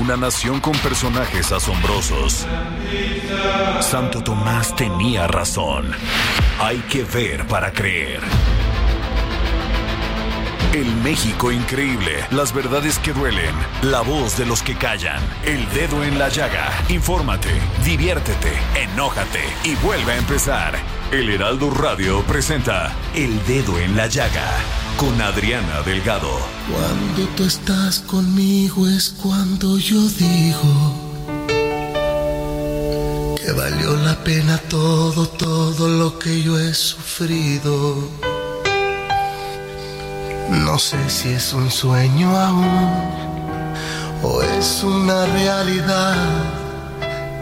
Una nación con personajes asombrosos. Santo Tomás tenía razón. Hay que ver para creer. El México increíble, las verdades que duelen, la voz de los que callan, el dedo en la llaga. Infórmate, diviértete, enójate y vuelve a empezar. El Heraldo Radio presenta El Dedo en la Llaga con Adriana Delgado. Cuando tú estás conmigo es cuando yo digo que valió la pena todo, todo lo que yo he sufrido. No sé si es un sueño aún o es una realidad.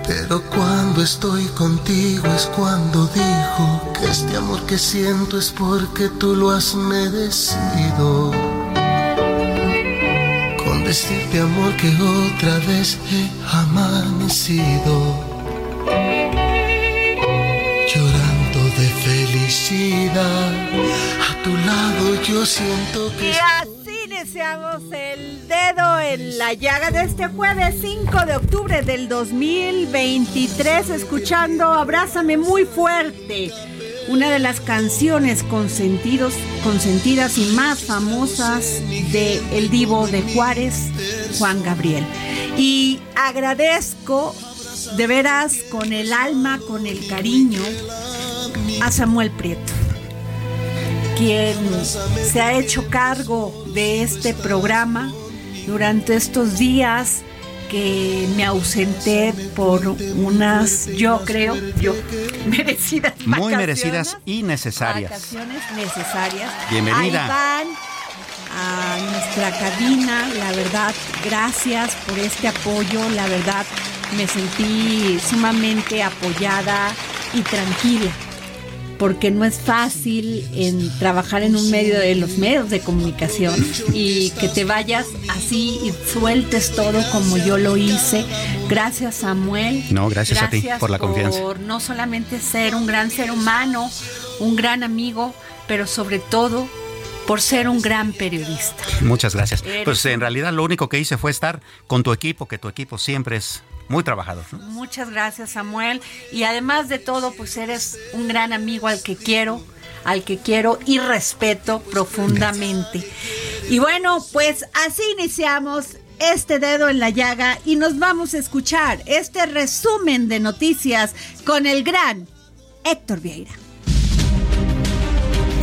Pero cuando estoy contigo es cuando digo que este amor que siento es porque tú lo has merecido. Con decirte amor que otra vez he amanecido. Llorando de felicidad, a tu lado yo siento que... Y así iniciamos el dedo en la llaga de este jueves 5 de octubre del 2023, escuchando Abrázame muy fuerte, una de las canciones consentidos, consentidas y más famosas de El Divo de Juárez, Juan Gabriel. Y agradezco de veras con el alma, con el cariño, a Samuel Prieto quien se ha hecho cargo de este programa durante estos días que me ausenté por unas, yo creo, yo, merecidas Muy merecidas y necesarias. Vacaciones necesarias. Bienvenida. Ahí van a nuestra cabina, la verdad, gracias por este apoyo, la verdad, me sentí sumamente apoyada y tranquila porque no es fácil en trabajar en un medio de los medios de comunicación y que te vayas así y sueltes todo como yo lo hice. Gracias Samuel. No, gracias, a ti por la confianza. Por no solamente ser un gran ser humano, un gran amigo, pero sobre todo por ser un gran periodista. Muchas gracias. Eres Pues en realidad lo único que hice fue estar con tu equipo, que tu equipo siempre es muy trabajador. ¿no? Muchas gracias, Samuel. Y además de todo, pues eres un gran amigo al que quiero, al que quiero y respeto profundamente. Y bueno, pues así iniciamos este dedo en la llaga y nos vamos a escuchar este resumen de noticias con el gran Héctor Vieira.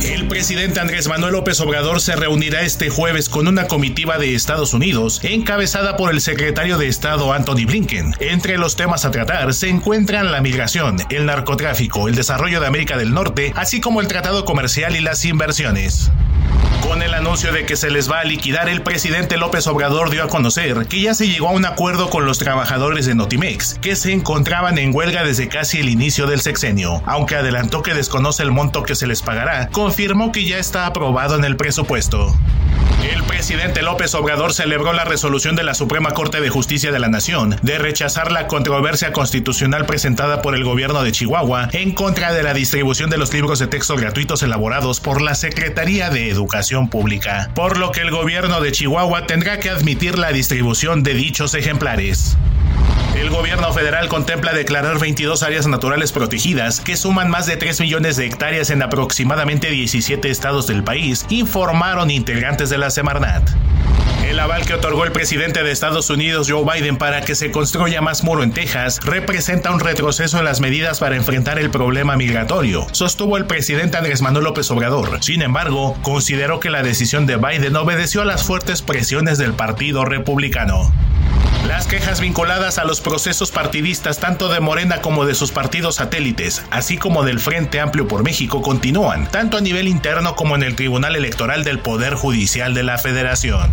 El presidente Andrés Manuel López Obrador se reunirá este jueves con una comitiva de Estados Unidos encabezada por el secretario de Estado Anthony Blinken. Entre los temas a tratar se encuentran la migración, el narcotráfico, el desarrollo de América del Norte, así como el tratado comercial y las inversiones. Con el anuncio de que se les va a liquidar, el presidente López Obrador dio a conocer que ya se llegó a un acuerdo con los trabajadores de Notimex, que se encontraban en huelga desde casi el inicio del sexenio. Aunque adelantó que desconoce el monto que se les pagará, confirmó que ya está aprobado en el presupuesto. El presidente López Obrador celebró la resolución de la Suprema Corte de Justicia de la Nación de rechazar la controversia constitucional presentada por el gobierno de Chihuahua en contra de la distribución de los libros de texto gratuitos elaborados por la Secretaría de Educación Pública, por lo que el gobierno de Chihuahua tendrá que admitir la distribución de dichos ejemplares. El gobierno federal contempla declarar 22 áreas naturales protegidas que suman más de 3 millones de hectáreas en aproximadamente 17 estados del país, informaron integrantes de la Semarnat. El aval que otorgó el presidente de Estados Unidos Joe Biden para que se construya más muro en Texas representa un retroceso en las medidas para enfrentar el problema migratorio, sostuvo el presidente Andrés Manuel López Obrador. Sin embargo, consideró que la decisión de Biden obedeció a las fuertes presiones del Partido Republicano. Las quejas vinculadas a los procesos partidistas tanto de Morena como de sus partidos satélites, así como del Frente Amplio por México, continúan, tanto a nivel interno como en el Tribunal Electoral del Poder Judicial de la Federación.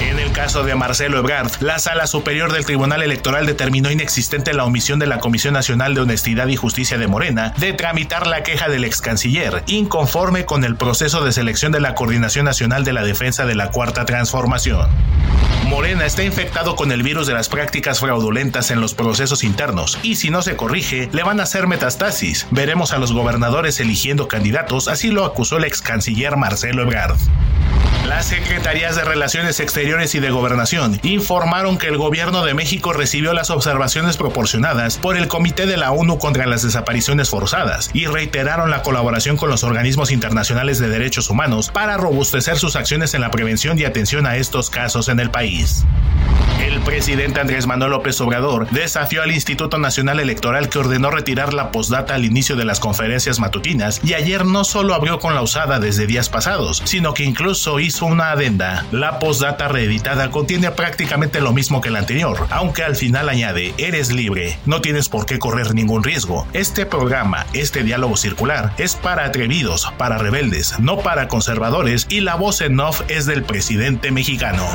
En el caso de Marcelo Ebrard, la Sala Superior del Tribunal Electoral determinó inexistente la omisión de la Comisión Nacional de Honestidad y Justicia de Morena de tramitar la queja del ex canciller, inconforme con el proceso de selección de la Coordinación Nacional de la Defensa de la Cuarta Transformación. Morena está infectado con el virus de las prácticas fraudulentas en los procesos internos y si no se corrige, le van a hacer metastasis. Veremos a los gobernadores eligiendo candidatos, así lo acusó el ex canciller Marcelo Ebrard. Las Secretarías de Relaciones Exteriores y de Gobernación informaron que el gobierno de México recibió las observaciones proporcionadas por el Comité de la ONU contra las Desapariciones Forzadas y reiteraron la colaboración con los organismos internacionales de derechos humanos para robustecer sus acciones en la prevención y atención a estos casos en el país. El presidente Andrés Manuel López Obrador desafió al Instituto Nacional Electoral que ordenó retirar la postdata al inicio de las conferencias matutinas y ayer no solo abrió con la usada desde días pasados, sino que incluso hizo una adenda. La postdata reeditada contiene prácticamente lo mismo que la anterior, aunque al final añade, eres libre, no tienes por qué correr ningún riesgo. Este programa, este diálogo circular, es para atrevidos, para rebeldes, no para conservadores y la voz en off es del presidente mexicano.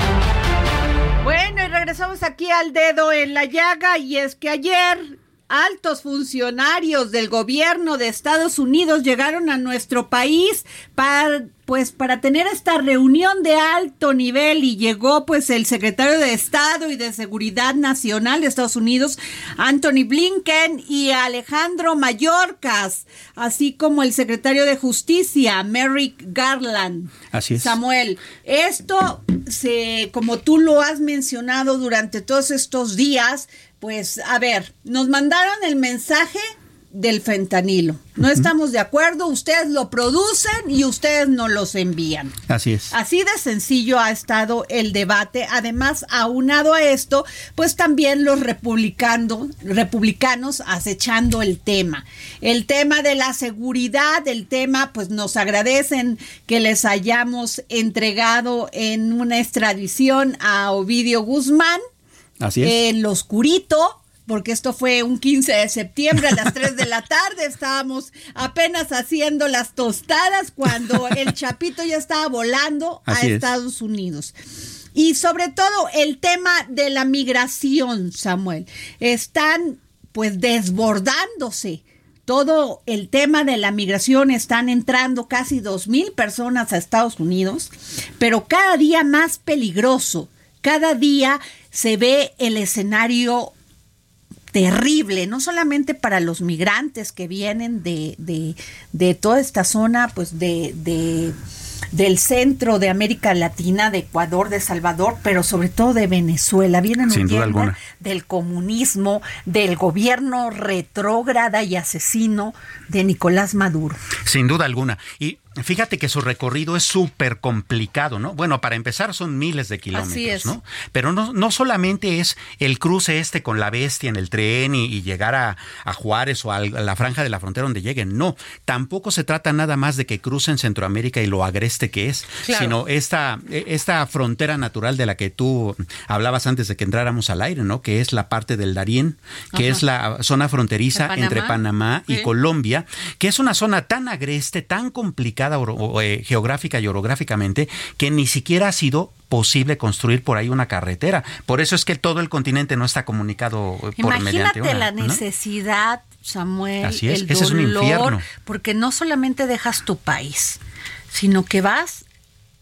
Bueno, y regresamos aquí al dedo en la llaga y es que ayer altos funcionarios del gobierno de Estados Unidos llegaron a nuestro país para pues para tener esta reunión de alto nivel y llegó pues el secretario de Estado y de Seguridad Nacional de Estados Unidos, Anthony Blinken y Alejandro Mayorkas, así como el secretario de Justicia, Merrick Garland. Así es. Samuel, esto se como tú lo has mencionado durante todos estos días, pues a ver, nos mandaron el mensaje del fentanilo. No estamos de acuerdo, ustedes lo producen y ustedes no los envían. Así es. Así de sencillo ha estado el debate. Además, aunado a esto, pues también los republicanos, republicanos acechando el tema. El tema de la seguridad, el tema, pues nos agradecen que les hayamos entregado en una extradición a Ovidio Guzmán. Así es. En lo oscurito, porque esto fue un 15 de septiembre a las 3 de la tarde, estábamos apenas haciendo las tostadas cuando el chapito ya estaba volando a es. Estados Unidos. Y sobre todo el tema de la migración, Samuel, están pues desbordándose. Todo el tema de la migración están entrando casi dos mil personas a Estados Unidos, pero cada día más peligroso. Cada día se ve el escenario terrible, no solamente para los migrantes que vienen de, de, de toda esta zona, pues de, de, del centro de América Latina, de Ecuador, de Salvador, pero sobre todo de Venezuela. Vienen huyendo del comunismo, del gobierno retrógrada y asesino de Nicolás Maduro. Sin duda alguna. Y fíjate que su recorrido es súper complicado, ¿no? Bueno, para empezar son miles de kilómetros, Así es. ¿no? Pero no, no solamente es el cruce este con la bestia en el tren y, y llegar a, a Juárez o a la franja de la frontera donde lleguen, no. Tampoco se trata nada más de que crucen Centroamérica y lo agreste que es, Claro. sino esta, esta frontera natural de la que tú hablabas antes de que entráramos al aire, ¿no? Que es la parte del Darién, que Ajá. es la zona fronteriza Panamá. entre Panamá y Sí. Colombia, que es una zona tan agreste, tan complicada eh, geográfica y orográficamente, que ni siquiera ha sido posible construir por ahí una carretera. Por eso es que todo el continente no está comunicado eh, por mediante Imagínate una, la ¿no? necesidad, Samuel, Así es, el ese es un dolor, infierno. porque no solamente dejas tu país, sino que vas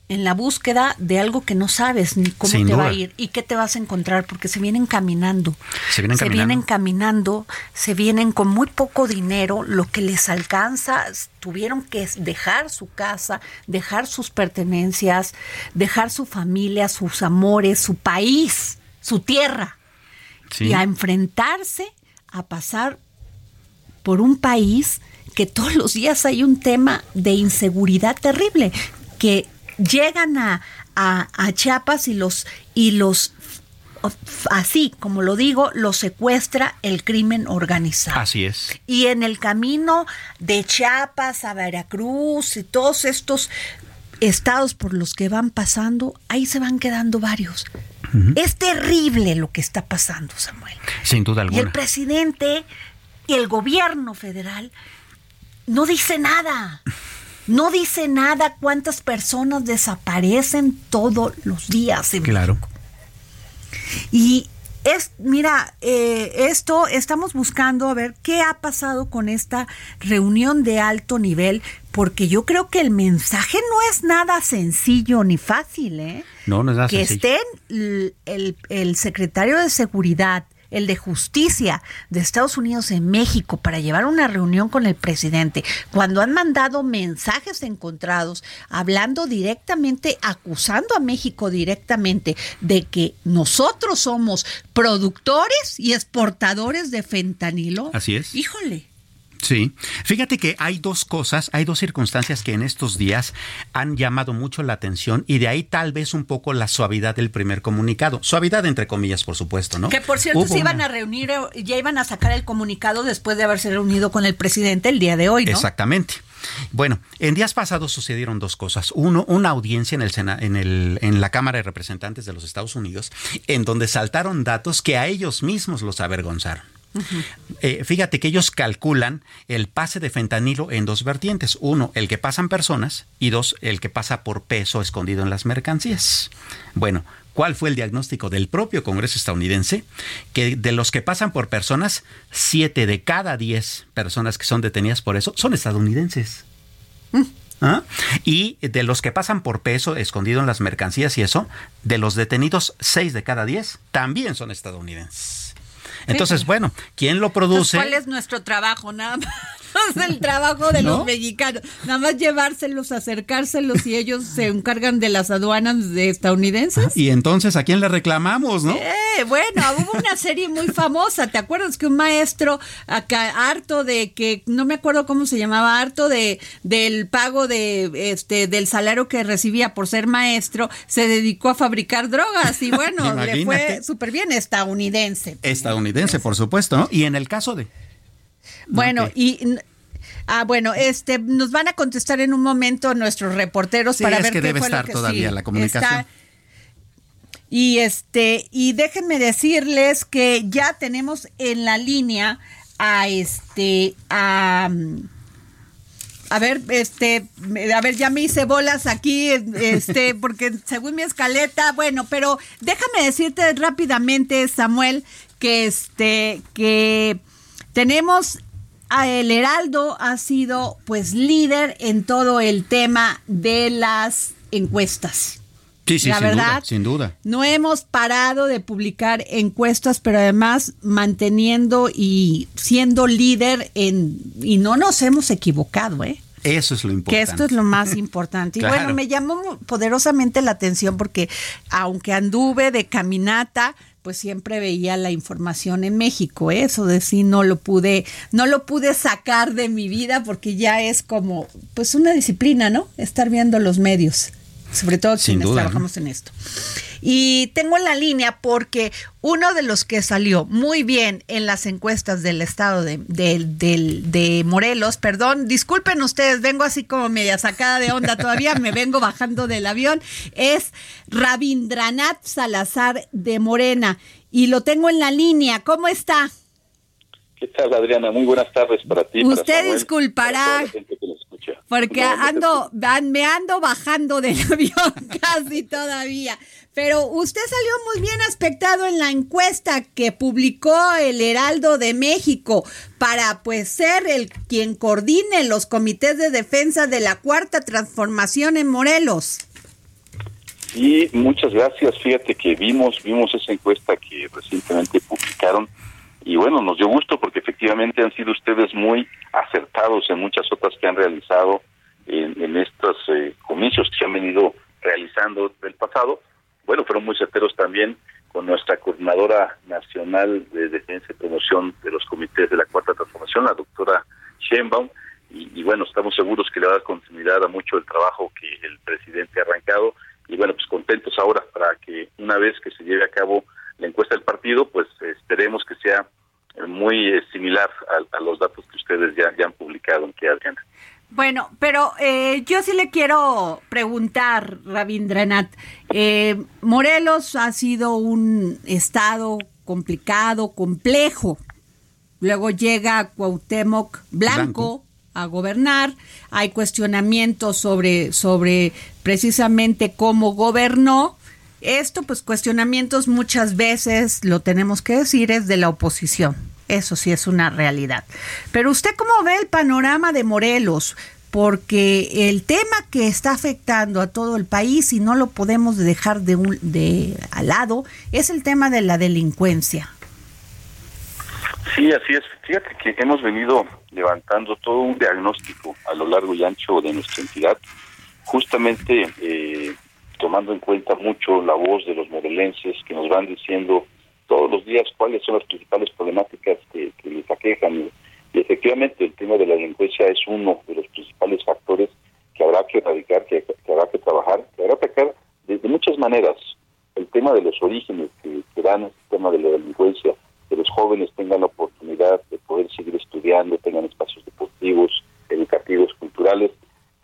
en la búsqueda de algo que no sabes ni cómo Sin te va a ir y qué te vas a encontrar, porque se vienen caminando. Se vienen caminando. vienen caminando, se vienen con muy poco dinero, lo que les alcanza, tuvieron que dejar su casa, dejar sus pertenencias, dejar su familia, sus amores, su país, su tierra. y a enfrentarse a pasar por un país que todos los días hay un tema de inseguridad terrible, que llegan a, a, Chiapas y los, y los así como lo digo, lo secuestra el crimen organizado. Así es. Y en el camino de Chiapas a Veracruz y todos estos estados por los que van pasando, ahí se van quedando varios. Es terrible lo que está pasando, Samuel. Sin duda alguna. Y el presidente y el gobierno federal no dice nada. No dice nada cuántas personas desaparecen todos los días en Claro. Y es, mira, eh, esto estamos buscando a ver qué ha pasado con esta reunión de alto nivel, porque yo creo que el mensaje no es nada sencillo ni fácil, ¿eh? No, no es nada que sencillo. estén el, el secretario de Seguridad, el de justicia de Estados Unidos en México para llevar una reunión con el presidente, cuando han mandado mensajes encontrados, hablando directamente, acusando a México directamente de que nosotros somos productores y exportadores de fentanilo. Así es. Híjole. Sí, fíjate que hay dos cosas, hay dos circunstancias que en estos días han llamado mucho la atención y de ahí tal vez un poco la suavidad del primer comunicado. Suavidad entre comillas, por supuesto, ¿no? Que por cierto se iban a reunir, eh, ya iban a sacar el comunicado después de haberse reunido con el presidente el día de hoy, ¿no? Exactamente. Bueno, en días pasados sucedieron dos cosas. Uno, una audiencia en, el, en, el, en la Cámara de Representantes de los Estados Unidos, en donde saltaron datos que a ellos mismos los avergonzaron. Eh, fíjate que ellos calculan el pase de fentanilo en dos vertientes. Uno, el que pasan personas y dos, el que pasa por peso escondido en las mercancías. Bueno, ¿cuál fue el diagnóstico del propio Congreso estadounidense? Que de los que pasan por personas, siete de cada diez personas que son detenidas por eso son estadounidenses. Mm. ¿Ah? Y de los que pasan por peso escondido en las mercancías y eso, de los detenidos, seis de cada diez también son estadounidenses. Entonces, bueno, ¿quién lo produce? ¿Cuál es nuestro trabajo? Nada más el trabajo de los mexicanos. Nada más llevárselos, acercárselos y ellos se encargan de las aduanas de estadounidenses. Y entonces, ¿a quién le reclamamos, no? Eh, bueno, hubo una serie muy famosa. ¿Te acuerdas que un maestro acá harto de que no me acuerdo cómo se llamaba, harto de del pago de este del salario que recibía por ser maestro, se dedicó a fabricar drogas y bueno, le fue súper bien estadounidense. Estadounidense, por supuesto, ¿no? Y en el caso de bueno, y Ah, bueno, este, nos van a contestar en un momento nuestros reporteros para ver que debe estar todavía la comunicación. y este, y déjenme decirles que ya tenemos en la línea a este, a, a ver, este, a ver, ya me hice bolas aquí, este, porque según mi escaleta, bueno, pero déjame decirte rápidamente, Samuel, que este, que tenemos a El Heraldo ha sido pues líder en todo el tema de las encuestas. Sí, sí, la sin verdad, duda, sin duda. No hemos parado de publicar encuestas, pero además manteniendo y siendo líder en y no nos hemos equivocado, ¿eh? Eso es lo importante. Que esto es lo más importante. Y bueno, me llamó poderosamente la atención porque aunque anduve de caminata, pues siempre veía la información en México. ¿eh? Eso de sí no lo pude, no lo pude sacar de mi vida porque ya es como, pues una disciplina, ¿no? Estar viendo los medios, sobre todo quienes trabajamos en esto. Y tengo la línea porque uno de los que salió muy bien en las encuestas del estado de, de, Morelos, perdón, disculpen ustedes, vengo así como media sacada de onda todavía, me vengo bajando del avión, es Rabindranath Salazar de Morena. Y lo tengo en la línea. ¿Cómo está? ¿Qué tal, Adriana? Muy buenas tardes para ti. Usted disculpará. Porque ando, me ando bajando del avión casi todavía. Pero usted salió muy bien aspectado en la encuesta que publicó el Heraldo de México para pues ser el quien coordine los comités de defensa de la cuarta transformación en Morelos. Y muchas gracias. Fíjate que vimos vimos esa encuesta que recientemente publicaron y bueno, nos dio gusto porque efectivamente han sido ustedes muy acertados en muchas otras que han realizado en, estos eh, comicios que se han venido realizando del pasado. Bueno, fueron muy certeros también con nuestra coordinadora nacional de defensa y promoción de los comités de la Cuarta Transformación, la doctora Sheinbaum, y, bueno, estamos seguros que le va a dar continuidad a mucho el trabajo que el presidente ha arrancado, y bueno, pues contentos ahora para que una vez que se lleve a cabo la encuesta del partido, pues esperemos que sea muy eh, similar a, los datos que ustedes ya, ya han publicado en que Adriana. Bueno, pero eh, yo sí le quiero preguntar, Rabindranath. Eh, Morelos ha sido un estado complicado, complejo. Luego llega Cuauhtémoc Blanco, a gobernar. Hay cuestionamientos sobre, sobre precisamente cómo gobernó. Esto, pues cuestionamientos muchas veces, lo tenemos que decir, es de la oposición. Eso sí es una realidad. Pero usted cómo ve el panorama de Morelos, porque el tema que está afectando a todo el país y no lo podemos dejar de, un, de al lado es el tema de la delincuencia. Sí, así es. Fíjate que hemos venido levantando todo un diagnóstico a lo largo y ancho de nuestra entidad, justamente eh, tomando en cuenta mucho la voz de los morelenses que nos van diciendo todos los días cuáles son las principales problemáticas que, les aquejan. Y, efectivamente el tema de la delincuencia es uno de los principales factores que habrá que erradicar, que, habrá que trabajar, que habrá que atacar de, muchas maneras. El tema de los orígenes que, que dan el tema de la delincuencia, que los jóvenes tengan la oportunidad de poder seguir estudiando, tengan espacios deportivos, educativos, culturales,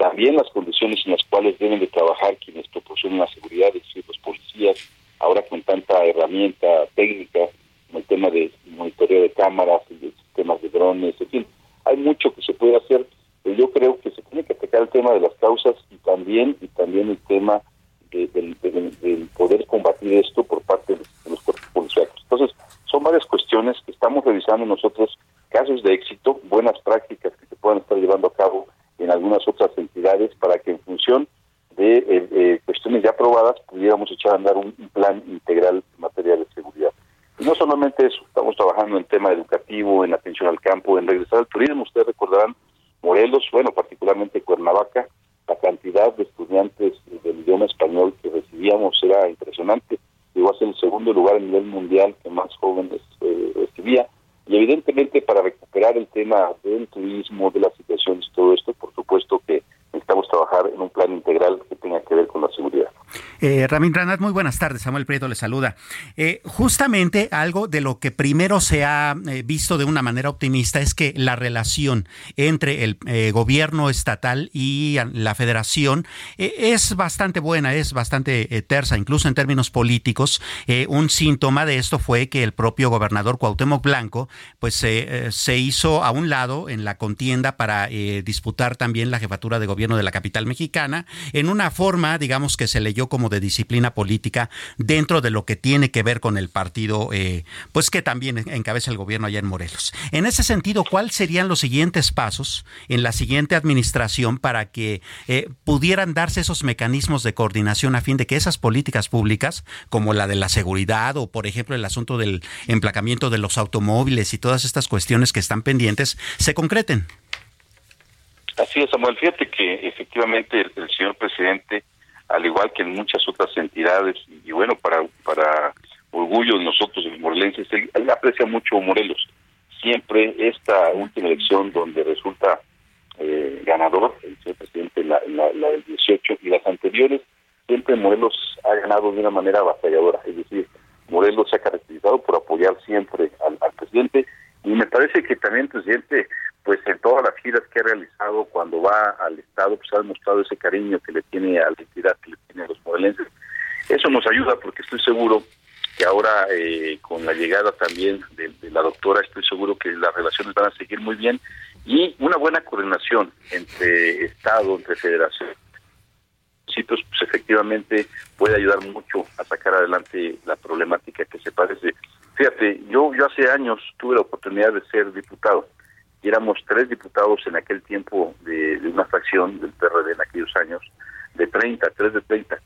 también las condiciones en las cuales deben de trabajar quienes proporcionan la seguridad, es decir, los policías, ahora con tanta herramienta técnica, como el tema de monitoreo de cámaras, de sistemas de drones, en fin, hay mucho que se puede hacer, pero yo creo que se tiene que atacar el tema de las causas y también y también el tema del poder combatir esto por parte de, los cuerpos policiales. Entonces, son varias cuestiones que estamos revisando nosotros, casos de éxito, buenas prácticas que se puedan estar llevando a cabo en algunas otras entidades para que en función de eh, eh, cuestiones ya aprobadas pudiéramos echar a andar un, plan integral en materia de seguridad. Y no solamente eso, estamos trabajando en tema educativo, en atención al campo, en regresar al turismo. Ustedes recordarán Morelos, bueno, particularmente Cuernavaca, la cantidad de estudiantes del idioma español que recibíamos era impresionante. Llegó a ser el segundo lugar a nivel mundial que más jóvenes eh, recibía. Y evidentemente para recuperar el tema del turismo, de las situaciones, todo esto, por supuesto que necesitamos trabajar en un plan integral que tenga que ver con la seguridad. Ranat, muy buenas tardes. Samuel Prieto le saluda. Eh, justamente algo de lo que primero se ha eh, visto de una manera optimista es que la relación entre el eh, gobierno estatal y la federación es bastante buena, es bastante tersa, incluso en términos políticos. un síntoma de esto fue que el propio gobernador Cuauhtémoc Blanco pues se hizo a un lado en la contienda para disputar también la jefatura de gobierno de la capital mexicana en una forma, digamos, que se leyó como de disciplina política dentro de lo que tiene que ver con el partido, eh, pues que también encabeza el gobierno allá en Morelos. En ese sentido, ¿cuáles serían los siguientes pasos en la siguiente administración para que eh, pudieran darse esos mecanismos de coordinación a fin de que esas políticas públicas, como la de la seguridad o, por ejemplo, el asunto del emplacamiento de los automóviles y todas estas cuestiones que están pendientes, se concreten? Así es, Samuel. Fíjate que efectivamente el señor presidente al igual que en muchas otras entidades, y, bueno, para, para orgullo de nosotros, los morelenses, él, aprecia mucho Morelos. Siempre esta última elección donde resulta eh, ganador, el señor presidente, la, la, del 18, y las anteriores, siempre Morelos ha ganado de una manera batalladora, es decir, Morelos se ha caracterizado por apoyar siempre al, al presidente, y me parece que también el presidente pues en todas las giras que ha realizado cuando va al Estado, pues ha demostrado ese cariño que le tiene a la entidad, que le tiene a los modelenses. Eso nos ayuda porque estoy seguro que ahora eh, con la llegada también de, la doctora, estoy seguro que las relaciones van a seguir muy bien y una buena coordinación entre Estado, entre Federación, pues efectivamente puede ayudar mucho a sacar adelante la problemática que se parece. Fíjate, yo, yo hace años tuve la oportunidad de ser diputado y éramos tres diputados en aquel tiempo de, una fracción del PRD en aquellos años, de 30, tres de 30.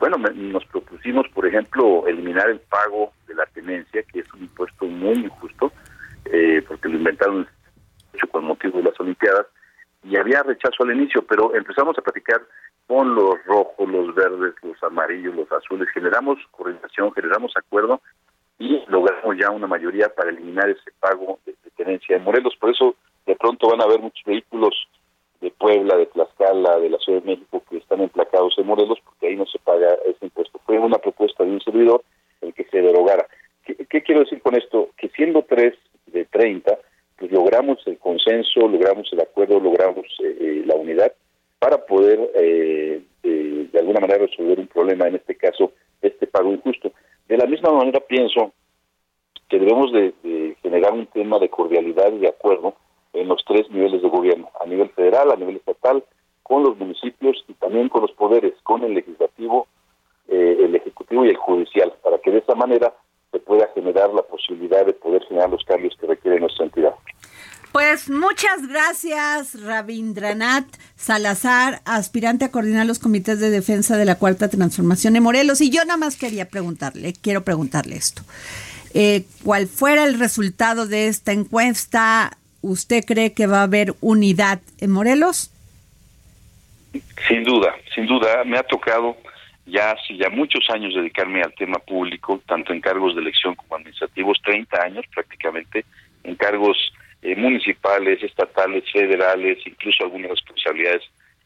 Bueno, nos propusimos, por ejemplo, eliminar el pago de la tenencia, que es un impuesto muy injusto, eh, porque lo inventaron con motivo de las Olimpiadas, y había rechazo al inicio, pero empezamos a platicar con los rojos, los verdes, los amarillos, los azules, generamos coordinación, generamos acuerdo tenemos ya una mayoría para eliminar ese pago de, tenencia en Morelos. Por eso de pronto van a haber muchos vehículos de Puebla, de Tlaxcala, de la Ciudad de México que están emplacados en Morelos porque ahí no se paga ese impuesto. Fue una propuesta de un servidor el que se derogara. ¿Qué, quiero decir con esto? Que siendo tres de 30, pues logramos el consenso, logramos el acuerdo, logramos eh, eh, la unidad para poder eh, de alguna manera resolver un problema, en este caso, este pago injusto. De la misma manera pienso que debemos de, generar un tema de cordialidad y de acuerdo en los tres niveles de gobierno, a nivel federal, a nivel estatal, con los municipios y también con los poderes, con el legislativo, el ejecutivo y el judicial, para que de esa manera se pueda generar la posibilidad de poder generar los cambios que requiere nuestra entidad. Pues muchas Rabindranath Salazar, aspirante a coordinar los comités de defensa de la Cuarta Transformación en Morelos. Y yo nada más quería preguntarle, quiero preguntarle esto. Eh, ¿Cuál fuera el resultado de esta encuesta? ¿Usted cree que va a haber unidad en Morelos? Sin duda, sin duda. Me ha tocado ya hace ya muchos años dedicarme al tema público, tanto en cargos de elección como administrativos, 30 años prácticamente, en cargos eh, municipales, estatales, federales, incluso algunas responsabilidades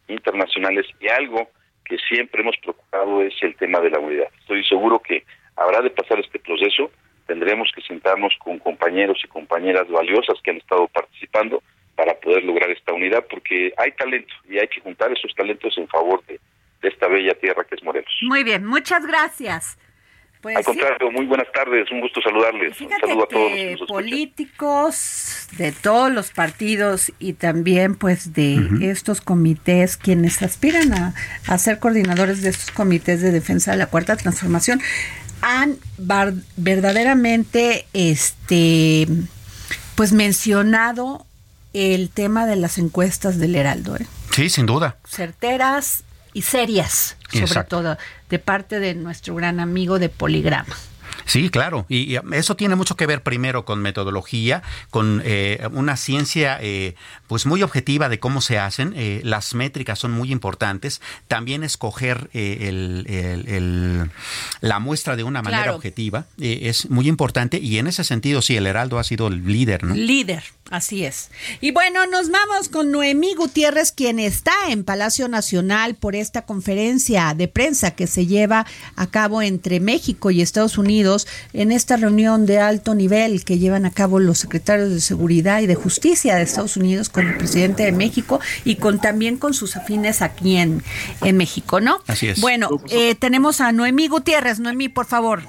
internacionales y algo que siempre hemos procurado es el tema de la unidad. Estoy seguro que habrá de pasar este proceso, tendremos que sentarnos con compañeros y compañeras valiosas que han estado participando para poder lograr esta unidad, porque hay talento y hay que juntar esos talentos en favor de, esta bella tierra que es Morelos. Muy bien, muchas gracias. Pues Al contrario, muy buenas tardes, un gusto saludarles. un saludo a todos los políticos de todos los partidos y también pues de estos comités, quienes aspiran a, ser coordinadores de estos comités de defensa de la cuarta transformación, han verdaderamente este pues mencionado el tema de las encuestas del Heraldo. ¿eh? Sí, sin duda. Certeras, y serias, sobre todo de parte de nuestro gran amigo de Poligrama. Sí, claro. Y, eso tiene mucho que ver primero con metodología, con eh, una ciencia eh, pues muy objetiva de cómo se hacen. Eh, las métricas son muy importantes. También escoger el, la muestra de una manera objetiva es muy importante. Y en ese sentido, sí, el Heraldo ha sido el líder, ¿no? Líder, así es. Y bueno, nos vamos con Noemí Gutiérrez, quien está en Palacio Nacional por esta conferencia de prensa que se lleva a cabo entre México y Estados Unidos en esta reunión de alto nivel que llevan a cabo los secretarios de Seguridad y de Justicia de Estados Unidos con el presidente de México y con también con sus afines aquí en, en México, ¿no? Así es. Bueno, eh, tenemos a Noemí Gutiérrez. Noemí, por favor.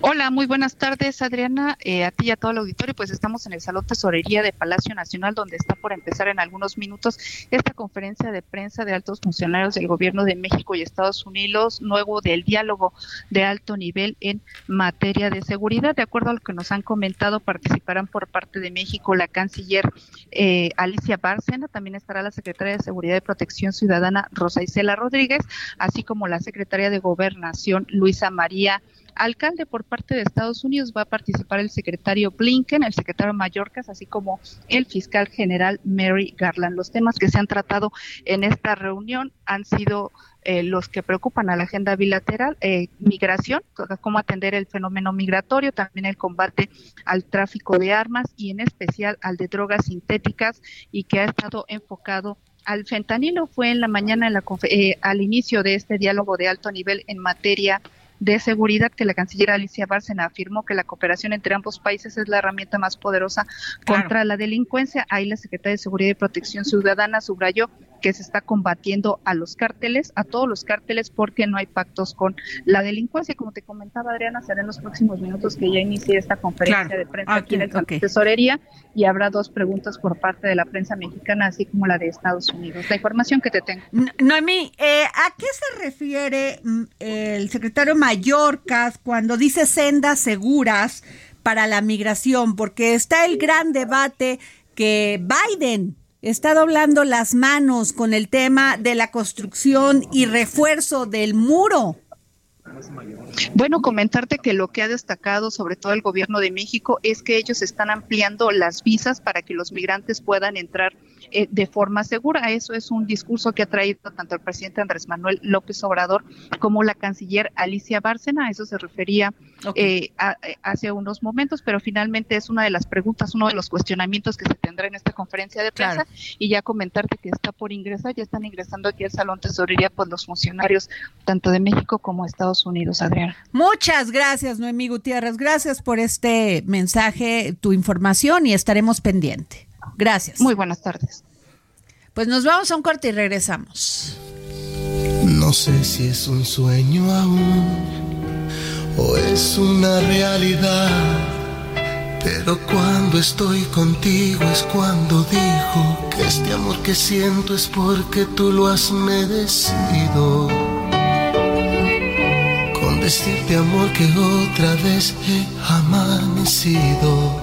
Hola, muy buenas tardes, Adriana, eh, a ti y a todo el auditorio. Pues estamos en el Salón Tesorería de Palacio Nacional, donde está por empezar en algunos minutos esta conferencia de prensa de altos funcionarios del Gobierno de México y Estados Unidos, nuevo del diálogo de alto nivel en materia de seguridad. De acuerdo a lo que nos han comentado, participarán por parte de México la canciller eh, Alicia Bárcena, también estará la secretaria de Seguridad y Protección Ciudadana Rosa Isela Rodríguez, así como la secretaria de Gobernación Luisa María alcalde por parte de Estados Unidos va a participar el secretario Blinken, el secretario Mallorcas, así como el fiscal general Mary Garland. Los temas que se han tratado en esta reunión han sido eh, los que preocupan a la agenda bilateral, eh, migración, cómo atender el fenómeno migratorio, también el combate al tráfico de armas y en especial al de drogas sintéticas y que ha estado enfocado al fentanilo. Fue en la mañana en la, eh, al inicio de este diálogo de alto nivel en materia de seguridad que la canciller Alicia Bárcena afirmó que la cooperación entre ambos países es la herramienta más poderosa contra la delincuencia. Ahí la Secretaría de Seguridad y Protección Ciudadana subrayó que se está combatiendo a los cárteles, a todos los cárteles, porque no hay pactos con la delincuencia. Como te comentaba Adriana, será en los próximos minutos que ya inicie esta conferencia de prensa aquí en el Tesorería y habrá dos preguntas por parte de la prensa mexicana, así como la de Estados Unidos. La información que te tengo. Noemí, eh, ¿a qué se refiere mm, el secretario Mallorcas cuando dice sendas seguras para la migración? Porque está el gran debate que Biden está doblando las manos con el tema de la construcción y refuerzo del muro. Bueno, comentarte que lo que ha destacado sobre todo el gobierno de México es que ellos están ampliando las visas para que los migrantes puedan entrar eh, de forma segura. Eso es un discurso que ha traído tanto el presidente Andrés Manuel López Obrador como la canciller Alicia Bárcena. A eso se refería eh, eh, hace unos momentos, pero finalmente es una de las preguntas, uno de los cuestionamientos que se tendrá en esta conferencia de prensa. Y ya comentarte que está por ingresar, ya están ingresando aquí al Salón Tesorería pues los funcionarios tanto de México como de Estados Unidos, Adriana. Muchas gracias, Noemí Gutiérrez. Gracias por este mensaje, tu información y estaremos pendiente. Gracias. Muy buenas tardes. Pues nos vamos a un corte y regresamos. No sé si es un sueño aún o es una realidad, pero cuando estoy contigo es cuando digo que este amor que siento es porque tú lo has merecido. Con decirte amor que otra vez he amanecido.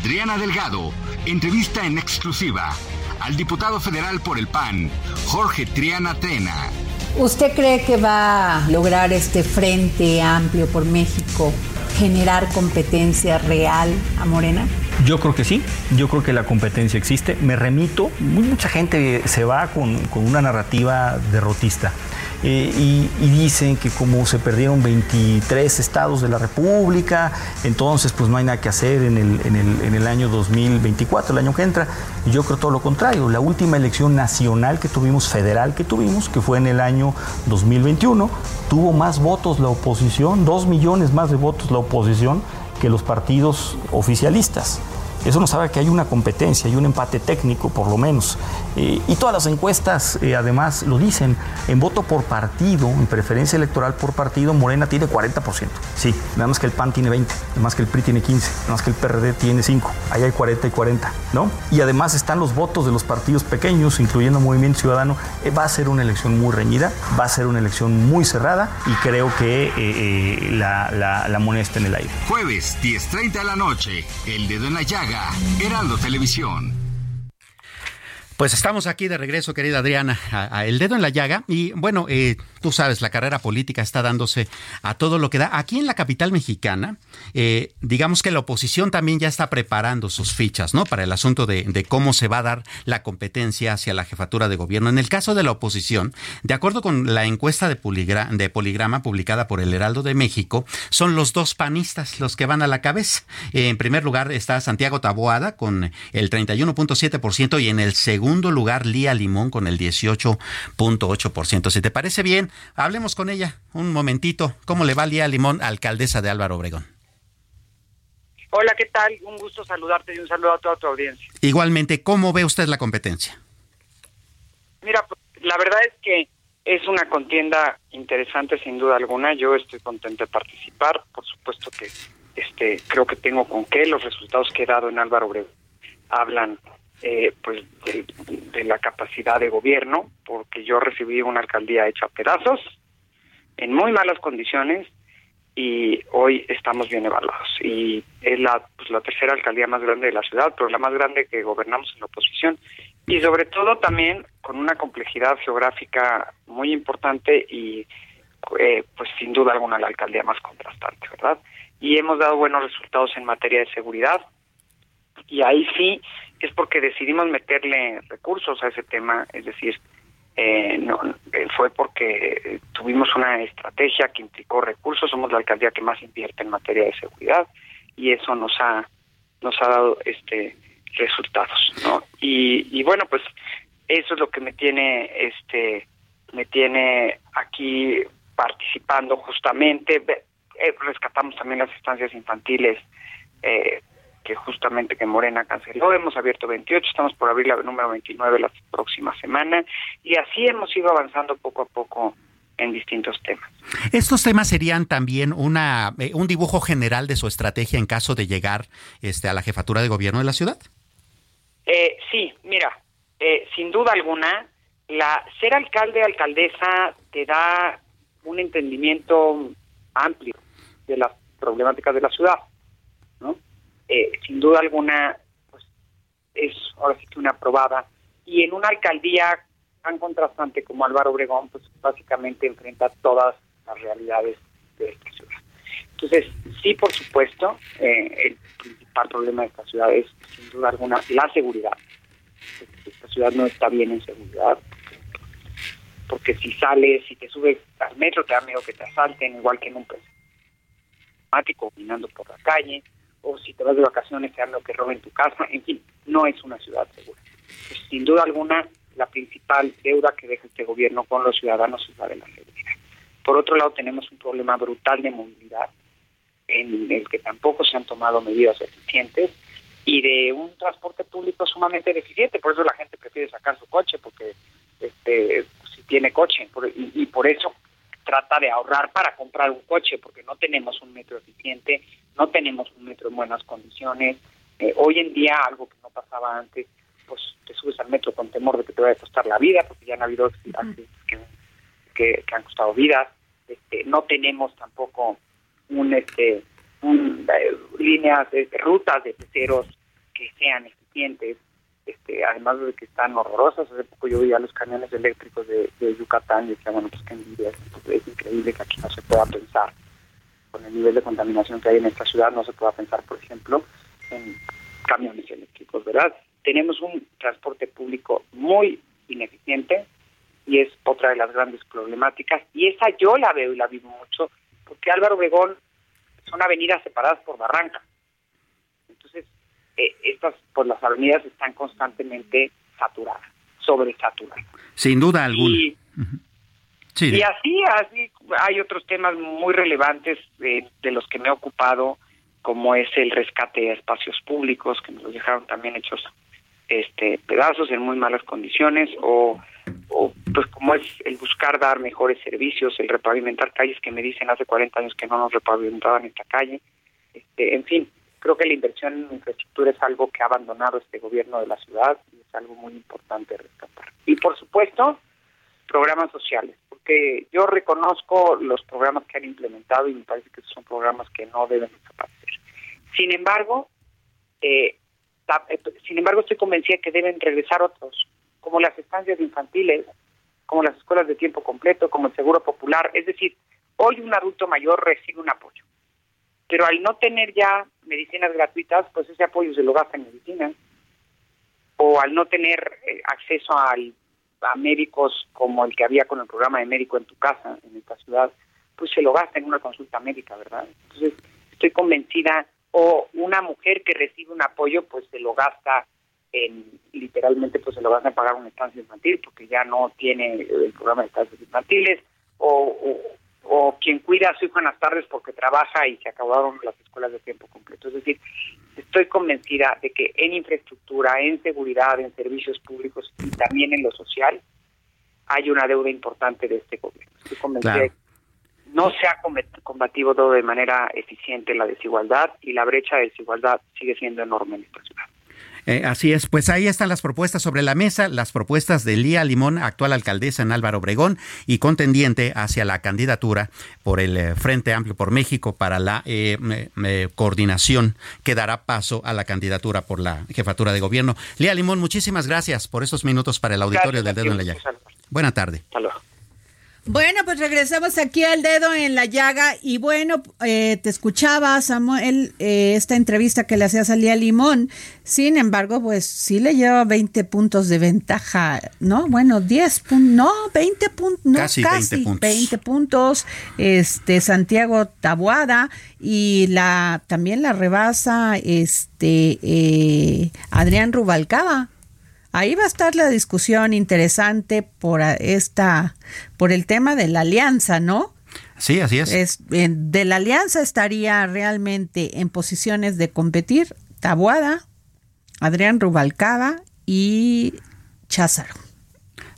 Adriana Delgado entrevista en exclusiva al diputado federal por el PAN, Jorge Triana Tena. ¿Usted cree que va a lograr este frente amplio por México generar competencia real a Morena? Yo creo que sí, yo creo que la competencia existe. Me remito, mucha gente se va con, con una narrativa derrotista. Eh, y, dicen que como se perdieron 23 estados de la República, entonces pues no hay nada que hacer en el, en el, en el año 2024, el año que entra. Yo creo todo lo contrario. La última elección nacional que tuvimos, federal que tuvimos, que fue en el año 2021, tuvo más votos la oposición, dos millones más de votos la oposición que los partidos oficialistas. Eso nos sabe que hay una competencia, hay un empate técnico por lo menos. Eh, y todas las encuestas eh, además lo dicen. En voto por partido, en preferencia electoral por partido, Morena tiene 40%. Sí, nada más que el PAN tiene 20, nada más que el PRI tiene 15, nada más que el PRD tiene 5. Ahí hay 40 y 40, ¿no? Y además están los votos de los partidos pequeños, incluyendo Movimiento Ciudadano. Eh, va a ser una elección muy reñida, va a ser una elección muy cerrada y creo que la, la, la moneda está en el aire. Jueves, 10.30 de la noche, El Dedo en la Llaga Heraldo Televisión. Pues estamos aquí de regreso, querida Adriana, a, El Dedo en la Llaga. Y bueno, eh, tú sabes, la carrera política está dándose a todo lo que da. Aquí en la capital mexicana, eh, digamos que la oposición también ya está preparando sus fichas, ¿no? Para el asunto de, cómo se va a dar la competencia hacia la jefatura de gobierno. En el caso de la oposición, de acuerdo con la encuesta de, Poligrama publicada por el Heraldo de México, son los dos panistas los que van a la cabeza. en primer lugar está Santiago Taboada con el 31.7% y en el segundo lugar, Lía Limón con el 18.8%. Si te parece bien, hablemos con ella un momentito. ¿Cómo le va Lía Limón, alcaldesa de Álvaro Obregón? Hola, ¿qué tal? Un gusto saludarte y un saludo a toda tu audiencia. Igualmente, ¿cómo ve usted la competencia? Mira, pues, la verdad es que es una contienda interesante sin duda alguna. Yo estoy contento de participar. Por supuesto que este creo que tengo con qué. Los resultados que he dado en Álvaro Obregón hablan eh, pues de, de, la capacidad de gobierno, porque yo recibí una alcaldía hecha a pedazos, en muy malas condiciones, y hoy estamos bien evaluados. Y es la, pues, la tercera alcaldía más grande de la ciudad, pero la más grande que gobernamos en la oposición. Y sobre todo también con una complejidad geográfica muy importante y eh, pues sin duda alguna la alcaldía más contrastante, ¿verdad? Y hemos dado buenos resultados en materia de seguridad. Y ahí sí es porque decidimos meterle recursos a ese tema, es decir, eh, no, eh, fue porque tuvimos una estrategia que implicó recursos, somos la alcaldía que más invierte en materia de seguridad y eso nos ha nos ha dado este resultados, ¿no? Y, y bueno, pues eso es lo que me tiene este me tiene aquí participando justamente eh, rescatamos también las estancias infantiles eh, que justamente que Morena canceló. Hemos abierto 28, estamos por abrir la número 29 la próxima semana y así hemos ido avanzando poco a poco en distintos temas. Estos temas serían también una eh, un dibujo general de su estrategia en caso de llegar este a la jefatura de gobierno de la ciudad. Eh, sí, mira, eh, sin duda alguna, la ser alcalde alcaldesa te da un entendimiento amplio de las problemáticas de la ciudad. Eh, sin duda alguna, pues es ahora sí que una probada. Y en una alcaldía tan contrastante como Álvaro Obregón, pues básicamente enfrenta todas las realidades de esta ciudad. Entonces, sí, por supuesto, eh, el principal problema de esta ciudad es, sin duda alguna, la seguridad. Esta ciudad no está bien en seguridad, porque si sales, si te subes al metro, te da miedo que te asalten, igual que en un automático, caminando por la calle, o si te vas de vacaciones te que roben tu casa, en fin, no es una ciudad segura. Pues, sin duda alguna, la principal deuda que deja este gobierno con los ciudadanos es la de la seguridad. Por otro lado, tenemos un problema brutal de movilidad, en el que tampoco se han tomado medidas eficientes, y de un transporte público sumamente deficiente, por eso la gente prefiere sacar su coche, porque este si tiene coche, y por eso trata de ahorrar para comprar un coche, porque no tenemos un metro eficiente, no tenemos un metro en buenas condiciones. Eh, hoy en día, algo que no pasaba antes, pues te subes al metro con temor de que te vaya a costar la vida, porque ya han habido accidentes que, que, han costado vidas. Este, no tenemos tampoco un este un, eh, líneas de, rutas de peceros que sean eficientes este, además de que están horrorosas. Hace poco yo vi a los camiones eléctricos de, Yucatán y decía, bueno, pues que envidia, es increíble que aquí no se pueda pensar con el nivel de contaminación que hay en esta ciudad, no se pueda pensar, por ejemplo, en camiones eléctricos, ¿verdad? Tenemos un transporte público muy ineficiente y es otra de las grandes problemáticas y esa yo la veo y la vivo mucho porque Álvaro Obregón son avenidas separadas por barranca. Entonces, eh, estas por las avenidas están constantemente saturadas, sobresaturadas. Sin duda alguna. Y, y así, así hay otros temas muy relevantes de, los que me he ocupado, como es el rescate de espacios públicos, que nos los dejaron también hechos este pedazos en muy malas condiciones, o, o pues como es el buscar dar mejores servicios, el repavimentar calles que me dicen hace 40 años que no nos repavimentaban esta calle, este, en fin, Creo que la inversión en infraestructura es algo que ha abandonado este gobierno de la ciudad y es algo muy importante rescatar. Y por supuesto, programas sociales, porque yo reconozco los programas que han implementado y me parece que son programas que no deben desaparecer. Sin embargo, eh, eh, sin embargo estoy convencida que deben regresar otros, como las estancias infantiles, como las escuelas de tiempo completo, como el seguro popular. Es decir, hoy un adulto mayor recibe un apoyo pero al no tener ya medicinas gratuitas, pues ese apoyo se lo gasta en medicinas, o al no tener eh, acceso al, a médicos como el que había con el programa de médico en tu casa, en esta ciudad, pues se lo gasta en una consulta médica, ¿verdad? Entonces, estoy convencida, o una mujer que recibe un apoyo, pues se lo gasta en, literalmente, pues se lo gasta en pagar una estancia infantil, porque ya no tiene el programa de estancias infantiles, o o quien cuida a su hijo en las tardes porque trabaja y se acabaron las escuelas de tiempo completo. Es decir, estoy convencida de que en infraestructura, en seguridad, en servicios públicos y también en lo social hay una deuda importante de este gobierno. Estoy convencida de que no se ha combatido todo de manera eficiente la desigualdad y la brecha de desigualdad sigue siendo enorme en esta ciudad. Eh, así es, pues ahí están las propuestas sobre la mesa, las propuestas de Lía Limón, actual alcaldesa en Álvaro Obregón y contendiente hacia la candidatura por el eh, Frente Amplio por México para la eh, coordinación que dará paso a la candidatura por la jefatura de gobierno. Lía Limón, muchísimas gracias por esos minutos para el auditorio del Dedo en la Llaga. Buena tarde. Bueno, pues regresamos aquí al dedo en la llaga y bueno, eh, te escuchaba Samuel eh, esta entrevista que le hacía salir a Limón, sin embargo, pues sí le lleva 20 puntos de ventaja, ¿no? Bueno, 10 puntos, no, 20 puntos, no, casi, 20 puntos. 20 puntos, este Santiago Tabuada y la también la rebasa este eh, Adrián Rubalcaba. Ahí va a estar la discusión interesante por esta, por el tema de la alianza, ¿no? Sí, así es. de la alianza estaría realmente en posiciones de competir Tabuada, Adrián Rubalcaba y Cházaro.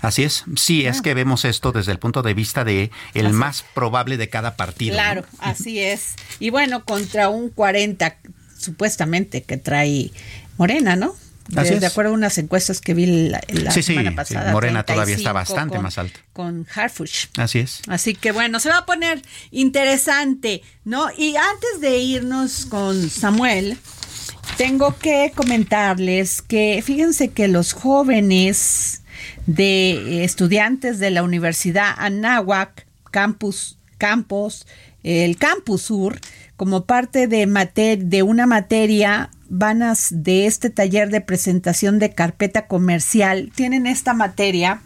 Así es, sí, es que vemos esto desde el punto de vista de el más probable de cada partido. Claro, así es. Y bueno, contra un 40 supuestamente que trae Morena, ¿no? De, acuerdo a unas encuestas que vi la, semana pasada. Morena todavía está bastante más alto. Con Harfush. Así es. Así que bueno, se va a poner interesante, ¿no? Y antes de irnos con Samuel, tengo que comentarles que fíjense que los jóvenes de estudiantes de la Universidad Anáhuac, Campus, Campus, el Campus Sur, como parte de, de una materia vanas de este taller de presentación de carpeta comercial tienen esta materia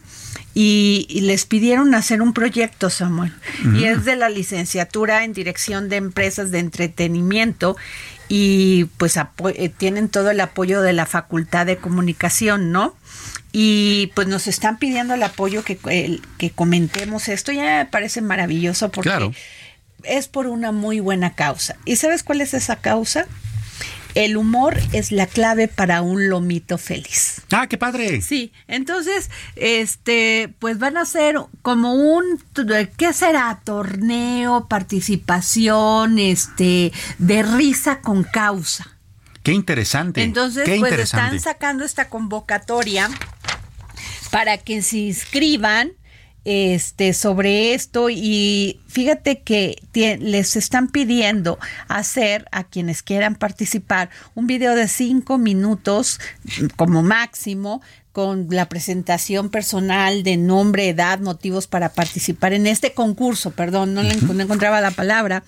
y, les pidieron hacer un proyecto, Samuel, y es de la licenciatura en dirección de empresas de entretenimiento y pues eh, tienen todo el apoyo de la Facultad de Comunicación, ¿no? Y pues nos están pidiendo el apoyo que, que comentemos esto, ya me parece maravilloso porque es por una muy buena causa. ¿Y sabes cuál es esa causa? El humor es la clave para un lomito feliz. Ah, qué padre. Sí, entonces, este, pues van a ser como un, ¿qué será? Torneo, participación, este, de risa con causa. Qué interesante. Entonces, pues están sacando esta convocatoria para que se inscriban este, sobre esto y fíjate que les están pidiendo hacer a quienes quieran participar un video de cinco minutos como máximo con la presentación personal de nombre, edad, motivos para participar en este concurso, perdón, no, le, encontraba la palabra,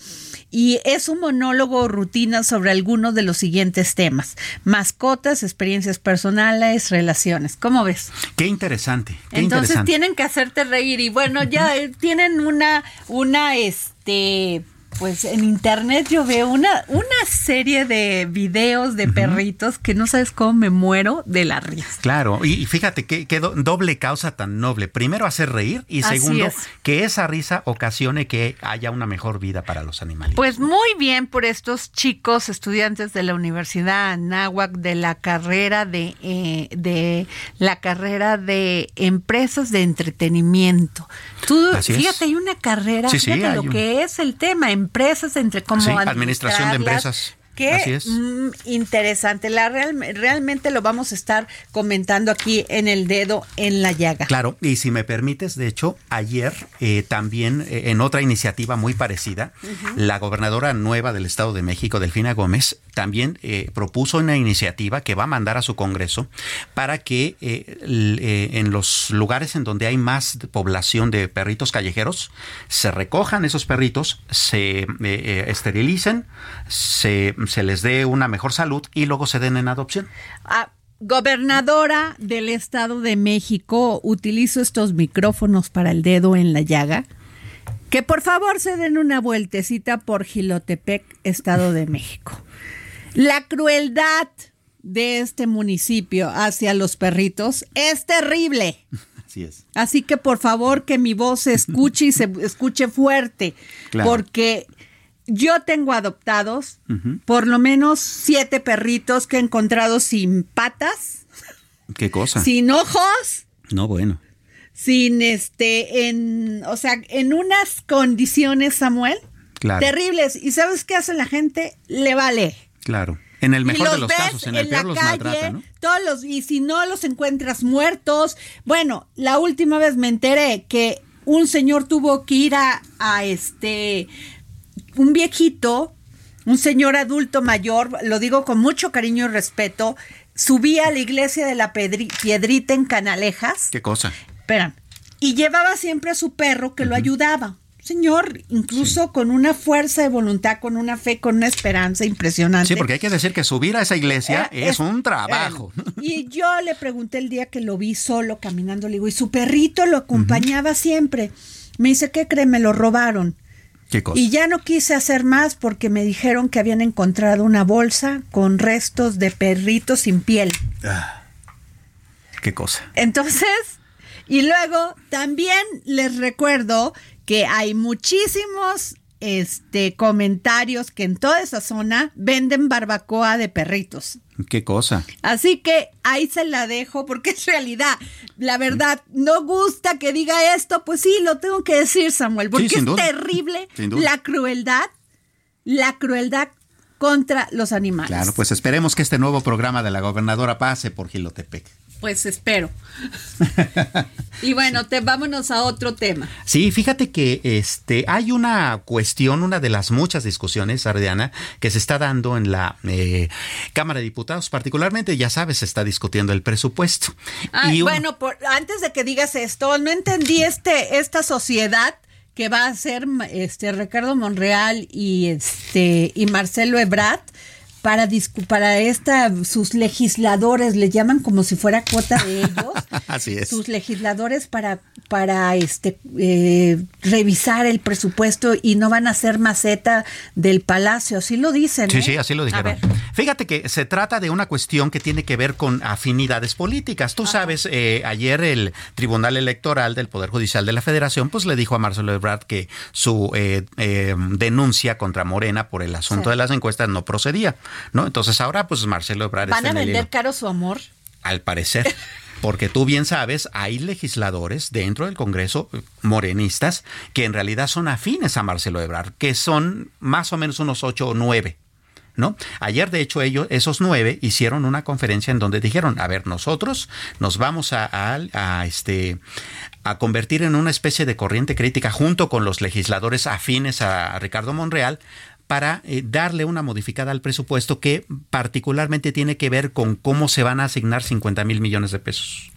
y es un monólogo rutina sobre algunos de los siguientes temas, mascotas, experiencias personales, relaciones. ¿Cómo ves? Qué interesante. Entonces tienen que hacerte reír y bueno, ya tienen una, una, este pues en internet yo veo una, una serie de videos de perritos que no sabes cómo me muero de la risa. Claro, y fíjate qué doble causa tan noble. Primero, hacer reír y segundo, que esa risa ocasione que haya una mejor vida para los animales. Pues muy bien por estos chicos estudiantes de la Universidad Anáhuac de la carrera de, eh, de la carrera de empresas de entretenimiento. Tú, fíjate, hay una carrera, fíjate lo que es el tema, empresas entre como sí, administración de empresas. Qué mm, interesante. La realmente lo vamos a estar comentando aquí en el dedo en la llaga. Claro, y si me permites, de hecho, ayer eh, también eh, en otra iniciativa muy parecida, la gobernadora nueva del Estado de México, Delfina Gómez, también eh, propuso una iniciativa que va a mandar a su Congreso para que en los lugares en donde hay más población de perritos callejeros, se recojan esos perritos, se esterilicen, se se les dé una mejor salud y luego se den en adopción. Ah, gobernadora del Estado de México, utilizo estos micrófonos para el dedo en la llaga. Que por favor se den una vueltecita por Gilotepec, Estado de México. La crueldad de este municipio hacia los perritos es terrible. Así es. Así que por favor que mi voz se escuche y se escuche fuerte, Claro. porque yo tengo adoptados por lo menos siete perritos que he encontrado sin patas, ¿Qué cosa? sin ojos, No, bueno. sin este, en, o sea, en unas condiciones, Samuel, Claro. terribles. ¿Y sabes qué hace la gente? Le vale. Claro. En el mejor de los casos, en el peor la los calle, maltrata, ¿no? Todos los, y si no los encuentras muertos. Bueno, la última vez me enteré que un señor tuvo que ir a, a este un viejito, un señor adulto mayor, lo digo con mucho cariño y respeto, subía a la iglesia de la Pedri- Piedrita en Canalejas, ¿Qué cosa? espera, y llevaba siempre a su perro que lo ayudaba. Señor, incluso con una fuerza de voluntad, con una fe, con una esperanza impresionante. Sí, porque hay que decir que subir a esa iglesia Eh, es, es- un trabajo. Y yo le pregunté el día que lo vi solo caminando, le digo, y su perrito lo acompañaba siempre. Me dice, ¿qué cree? Me lo robaron. ¿Qué cosa? Y ya no quise hacer más porque me dijeron que habían encontrado una bolsa con restos de perritos sin piel. ¿Qué cosa? Entonces, y luego también les recuerdo que hay muchísimos este comentarios que en toda esa zona venden barbacoa de perritos. ¿Qué cosa? Así que ahí se la dejo porque es realidad. La verdad, no gusta que diga esto, pues sí, lo tengo que decir, Samuel, porque es duda. terrible la crueldad, la crueldad contra los animales. Claro, pues esperemos que este nuevo programa de la gobernadora pase por Gilotepec. Pues espero. y bueno, te, vámonos a otro tema. Sí, fíjate que este hay una cuestión, una de las muchas discusiones, Ardiana, que se está dando en la eh, Cámara de Diputados, particularmente, ya sabes, se está discutiendo el presupuesto. Ah, Y bueno, por- antes de que digas esto, no entendí este esta sociedad que va a ser este Ricardo Monreal y este y Marcelo Ebrard para discu- para esta sus legisladores le llaman como si fuera cuota de ellos Así es. sus legisladores para para este eh, revisar el presupuesto y no van a ser maceta del palacio así lo dicen Sí, ¿eh? sí, así lo dijeron. Fíjate que se trata de una cuestión que tiene que ver con afinidades políticas. Tú sabes, eh, ayer el Tribunal Electoral del Poder Judicial de la Federación pues le dijo a Marcelo Ebrard que su eh, eh, denuncia contra Morena por el asunto Sí. de las encuestas no procedía, ¿no? Entonces ahora pues Marcelo Ebrard van está a en el vender caro su amor Al parecer. Porque tú bien sabes, hay legisladores dentro del Congreso morenistas que en realidad son afines a Marcelo Ebrard, que son más o menos unos ocho o nueve. ¿No? Ayer, de hecho, ellos, esos nueve, hicieron una conferencia en donde dijeron, a ver, nosotros nos vamos a, a- a, este, a convertir en una especie de corriente crítica junto con los legisladores afines a Ricardo Monreal para eh, darle una modificada al presupuesto que particularmente tiene que ver con cómo se van a asignar 50 mil millones de pesos.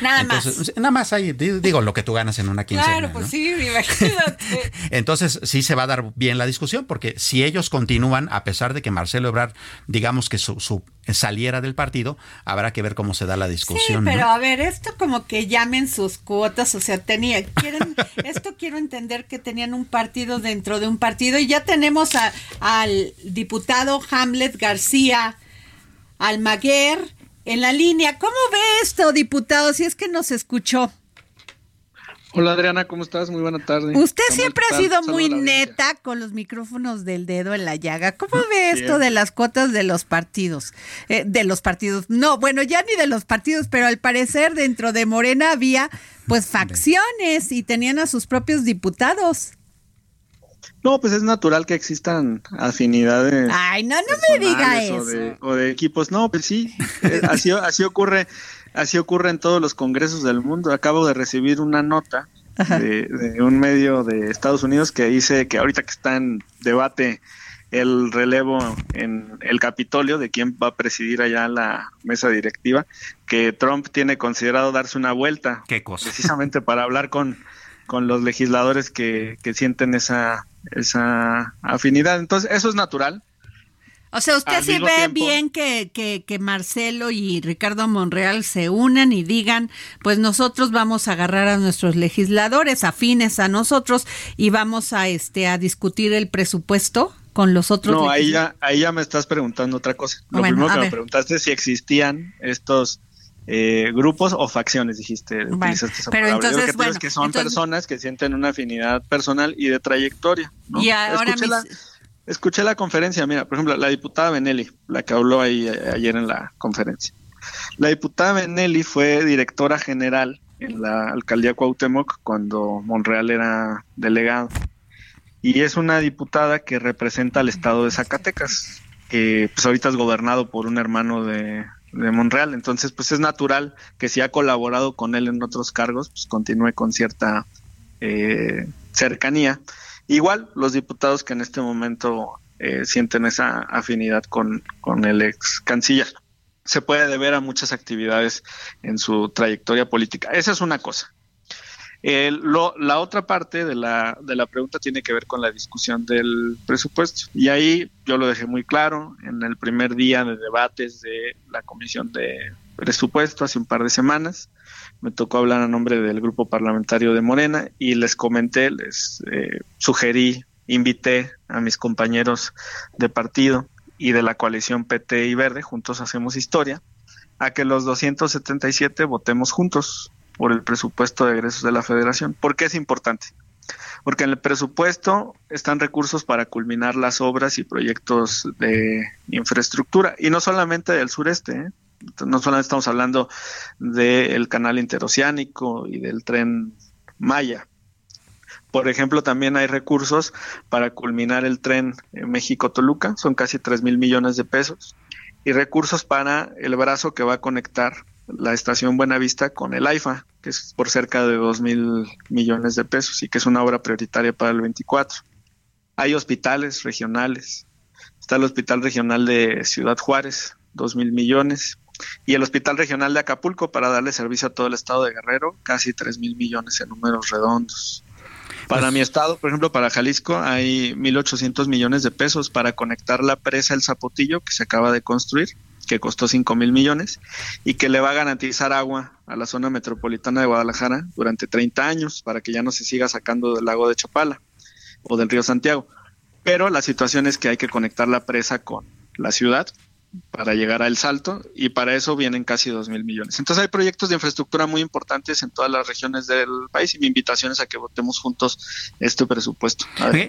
Nada Entonces, más Nada más ahí, di- digo, lo que tú ganas en una quincena. Claro, pues ¿no? sí, imagínate. Entonces sí se va a dar bien la discusión, porque si ellos continúan, a pesar de que Marcelo Ebrard, digamos que su, su- saliera del partido, habrá que ver cómo se da la Sí, discusión. ¿no? pero a ver, esto como que llamen sus cuotas, o sea, tenía, quieren, esto quiero entender que tenían un partido dentro de un partido y ya tenemos a- al diputado Hamlet García Almaguer en la línea. ¿Cómo ve esto, diputado? Si es que nos escuchó. Hola Adriana, ¿cómo estás? Muy buena tarde. Usted siempre ¿qué ha sido muy neta con los micrófonos del dedo en la llaga. ¿Cómo ve esto de las cuotas de los partidos? Eh, de los partidos. No, bueno, ya ni de los partidos, pero al parecer dentro de Morena había pues facciones y tenían a sus propios diputados. No, pues es natural que existan afinidades. Ay, no, no me diga eso. O de, o de equipos. No, pues sí. eh, así, así ocurre. Así ocurre en todos los congresos del mundo. Acabo de recibir una nota de, de un medio de Estados Unidos que dice que ahorita que está en debate el relevo en el Capitolio de quién va a presidir allá la mesa directiva, que Trump tiene considerado darse una vuelta. ¿Qué cosa? Precisamente para hablar con, con los legisladores que, que sienten esa, esa afinidad. Entonces, eso es natural. O sea, usted Al sí ve tiempo- bien que, que, que Marcelo y Ricardo Monreal se unan y digan, pues nosotros vamos a agarrar a nuestros legisladores afines a nosotros y vamos a este a discutir el presupuesto con los otros No, ahí ya, ahí ya me estás preguntando otra cosa. Lo Bueno, primero que me preguntaste es si existían estos eh, grupos o facciones, dijiste. Pero entonces, que bueno, que son entonces- personas que sienten una afinidad personal y de trayectoria. ¿no? Y ahora escuché, mis- la, escuché la conferencia, mira, por ejemplo, la diputada Benelli, la que habló ahí ayer en la conferencia. La diputada Benelli fue directora general en la alcaldía Cuauhtémoc cuando Monreal era delegado. Y es una diputada que representa al estado de Zacatecas, que pues ahorita es gobernado por un hermano de, de Monreal. Entonces, pues es natural que si ha colaborado con él en otros cargos, pues continúe con cierta eh, cercanía. Igual los diputados que en este momento eh, sienten esa afinidad con, con el ex canciller. Se puede deber a muchas actividades en su trayectoria política. Esa es una cosa. El- lo- la otra parte de la, de la pregunta tiene que ver con la discusión del presupuesto. Y ahí yo lo dejé muy claro en el primer día de debates de la Comisión de Presupuesto hace un par de semanas. Me tocó hablar a nombre del grupo parlamentario de Morena y les comenté, les eh, sugerí, invité a mis compañeros de partido y de la coalición PT y Verde, juntos hacemos historia, a que los 277 votemos juntos por el presupuesto de egresos de la federación. ¿Por qué es importante? Porque en el presupuesto están recursos para culminar las obras y proyectos de infraestructura, y no solamente del sureste, ¿eh? no solamente estamos hablando del canal interoceánico y del tren Maya. Por ejemplo, también hay recursos para culminar el tren México-Toluca, son casi 3 mil millones de pesos, y recursos para el brazo que va a conectar la estación Buenavista con el AIFA, que es por cerca de 2 mil millones de pesos y que es una obra prioritaria para el 24. Hay hospitales regionales. Está el Hospital Regional de Ciudad Juárez, 2 mil millones. Y el Hospital Regional de Acapulco para darle servicio a todo el estado de Guerrero, casi 3 mil millones en números redondos. Para mi estado, por ejemplo, para Jalisco, hay 1.800 millones de pesos para conectar la presa El Zapotillo, que se acaba de construir, que costó 5 mil millones, y que le va a garantizar agua a la zona metropolitana de Guadalajara durante 30 años, para que ya no se siga sacando del lago de Chapala o del río Santiago. Pero la situación es que hay que conectar la presa con la ciudad para llegar a El Salto y para eso vienen casi dos mil millones. Entonces hay proyectos de infraestructura muy importantes en todas las regiones del país y mi invitación es a que votemos juntos este presupuesto.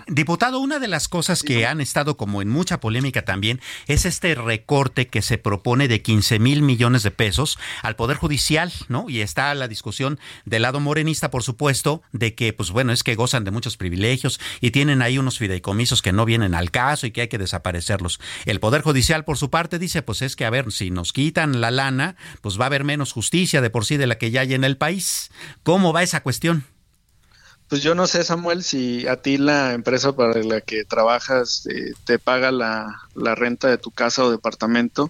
Diputado, una de las cosas que han estado como en mucha polémica también es este recorte que se propone de 15 mil millones de pesos al Poder Judicial, ¿no? Y está la discusión del lado morenista, por supuesto, de que, pues bueno, es que gozan de muchos privilegios y tienen ahí unos fideicomisos que no vienen al caso y que hay que desaparecerlos. El Poder Judicial, por su parte, dice, pues es que, a ver, si nos quitan la lana, pues va a haber menos justicia de por sí de la que ya hay en el país. ¿Cómo va esa cuestión? Pues yo no sé, Samuel, si a ti la empresa para la que trabajas eh, te paga la, la renta de tu casa o departamento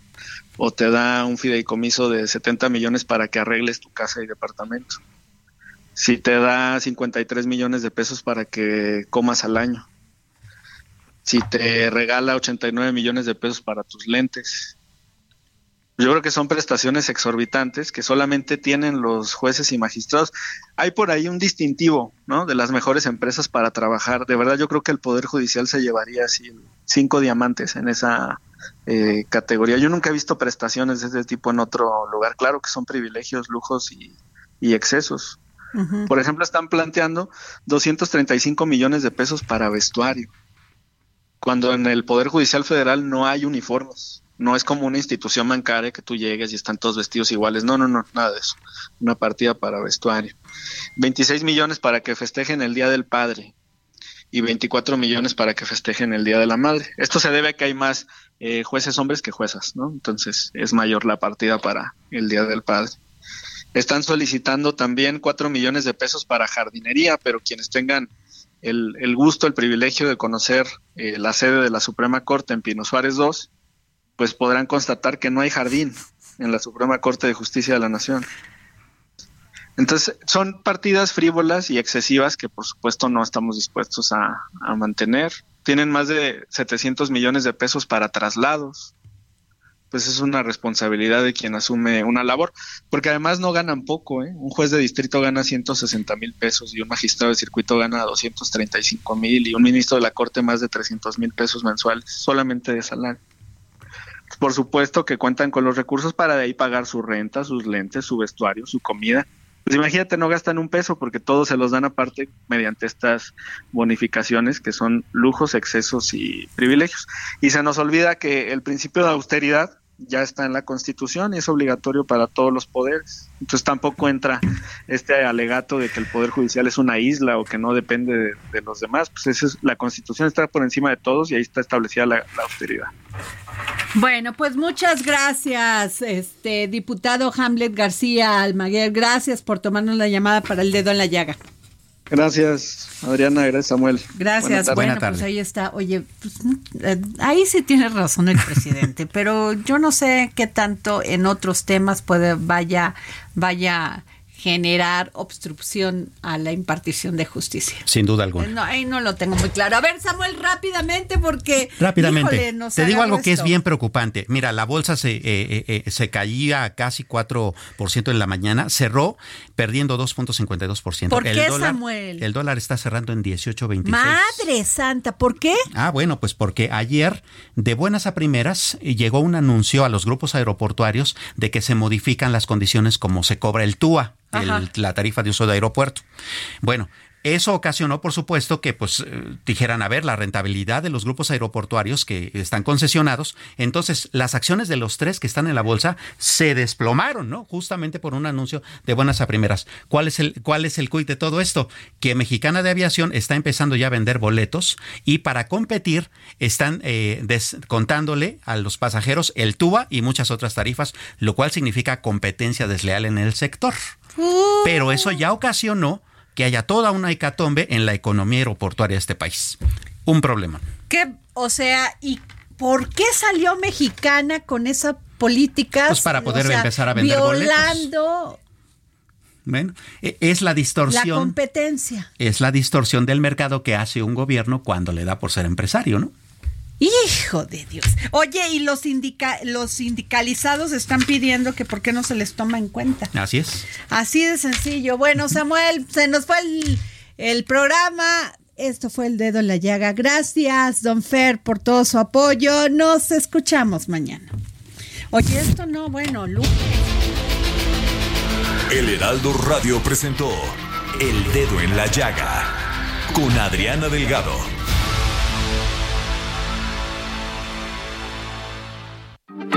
o te da un fideicomiso de 70 millones para que arregles tu casa y departamento. Si te da 53 millones de pesos para que comas al año. Si te regala 89 millones de pesos para tus lentes. Yo creo que son prestaciones exorbitantes que solamente tienen los jueces y magistrados. Hay por ahí un distintivo, ¿no? De las mejores empresas para trabajar. De verdad, yo creo que el Poder Judicial se llevaría así cinco diamantes en esa eh, categoría. Yo nunca he visto prestaciones de este tipo en otro lugar. Claro que son privilegios, lujos y, y excesos. Por ejemplo, están planteando 235 millones de pesos para vestuario, cuando en el Poder Judicial Federal no hay uniformes. No es como una institución bancaria que tú llegues y están todos vestidos iguales. No, no, no, nada de eso. Una partida para vestuario. 26 millones para que festejen el Día del Padre y 24 millones para que festejen el Día de la Madre. Esto se debe a que hay más eh, jueces hombres que juezas, ¿no? Entonces es mayor la partida para el Día del Padre. Están solicitando también 4 millones de pesos para jardinería, pero quienes tengan el, el gusto, el privilegio de conocer eh, la sede de la Suprema Corte en Pino Suárez 2, pues podrán constatar que no hay jardín en la Suprema Corte de Justicia de la Nación. Entonces, son partidas frívolas y excesivas que por supuesto no estamos dispuestos a, a mantener. Tienen más de 700 millones de pesos para traslados. Pues es una responsabilidad de quien asume una labor, porque además no ganan poco. ¿eh? Un juez de distrito gana 160 mil pesos y un magistrado de circuito gana 235 mil y un ministro de la Corte más de 300 mil pesos mensuales, solamente de salario. por supuesto que cuentan con los recursos para de ahí pagar su renta, sus lentes, su vestuario, su comida. Pues imagínate, no gastan un peso porque todos se los dan aparte mediante estas bonificaciones que son lujos, excesos y privilegios. Y se nos olvida que el principio de austeridad ya está en la Constitución y es obligatorio para todos los poderes. Entonces tampoco entra este alegato de que el Poder Judicial es una isla o que no depende de, los demás. Pues esa es, la Constitución está por encima de todos y ahí está establecida la, la austeridad. Bueno, pues muchas gracias, este diputado Hamlet García Almaguer. Gracias por tomarnos la llamada para el dedo en la llaga. Gracias, Adriana. Gracias, Samuel. Gracias. Bueno, pues ahí está. Oye, pues, eh, ahí sí tiene razón el presidente, pero yo no sé qué tanto en otros temas puede vaya vaya generar obstrucción a la impartición de justicia. Sin duda alguna. No, ahí no lo tengo muy claro. A ver, Samuel, rápidamente, porque... Rápidamente. Te digo algo que es bien preocupante. Mira, la bolsa se, eh, eh, eh, se caía casi 4% en la mañana, cerró perdiendo 2.52%. ¿Por qué, Samuel? El dólar está cerrando en 18.26. Madre santa, ¿por qué? Ah, bueno, pues porque ayer, de buenas a primeras, llegó un anuncio a los grupos aeroportuarios de que se modifican las condiciones como se cobra el TUA la tarifa de uso de aeropuerto. Bueno, eso ocasionó, por supuesto, que pues eh, dijeran, a ver, la rentabilidad de los grupos aeroportuarios que están concesionados. Entonces, las acciones de los tres que están en la bolsa se desplomaron, ¿no? Justamente por un anuncio de buenas a primeras. ¿Cuál es el, cuál es el cuit de todo esto? Que Mexicana de Aviación está empezando ya a vender boletos y para competir están eh, descontándole a los pasajeros el TUA y muchas otras tarifas, lo cual significa competencia desleal en el sector. Pero eso ya ocasionó que haya toda una hecatombe en la economía aeroportuaria de este país. Un problema. ¿Qué? O sea, ¿y por qué salió mexicana con esa política? Pues para poder empezar a vender violando Bueno, e, es la distorsión. La competencia. Es la distorsión del mercado que hace un gobierno cuando le da por ser empresario, ¿no? Hijo de Dios. Oye, y los, los sindicalizados están pidiendo que por qué no se les toma en cuenta. Así es. Así de sencillo. Bueno, Samuel, se nos fue el, el programa. Esto fue el dedo en la llaga. Gracias, don Fer, por todo su apoyo. Nos escuchamos mañana. Oye, esto no, bueno, Luke. El Heraldo Radio presentó El Dedo en la Llaga con Adriana Delgado.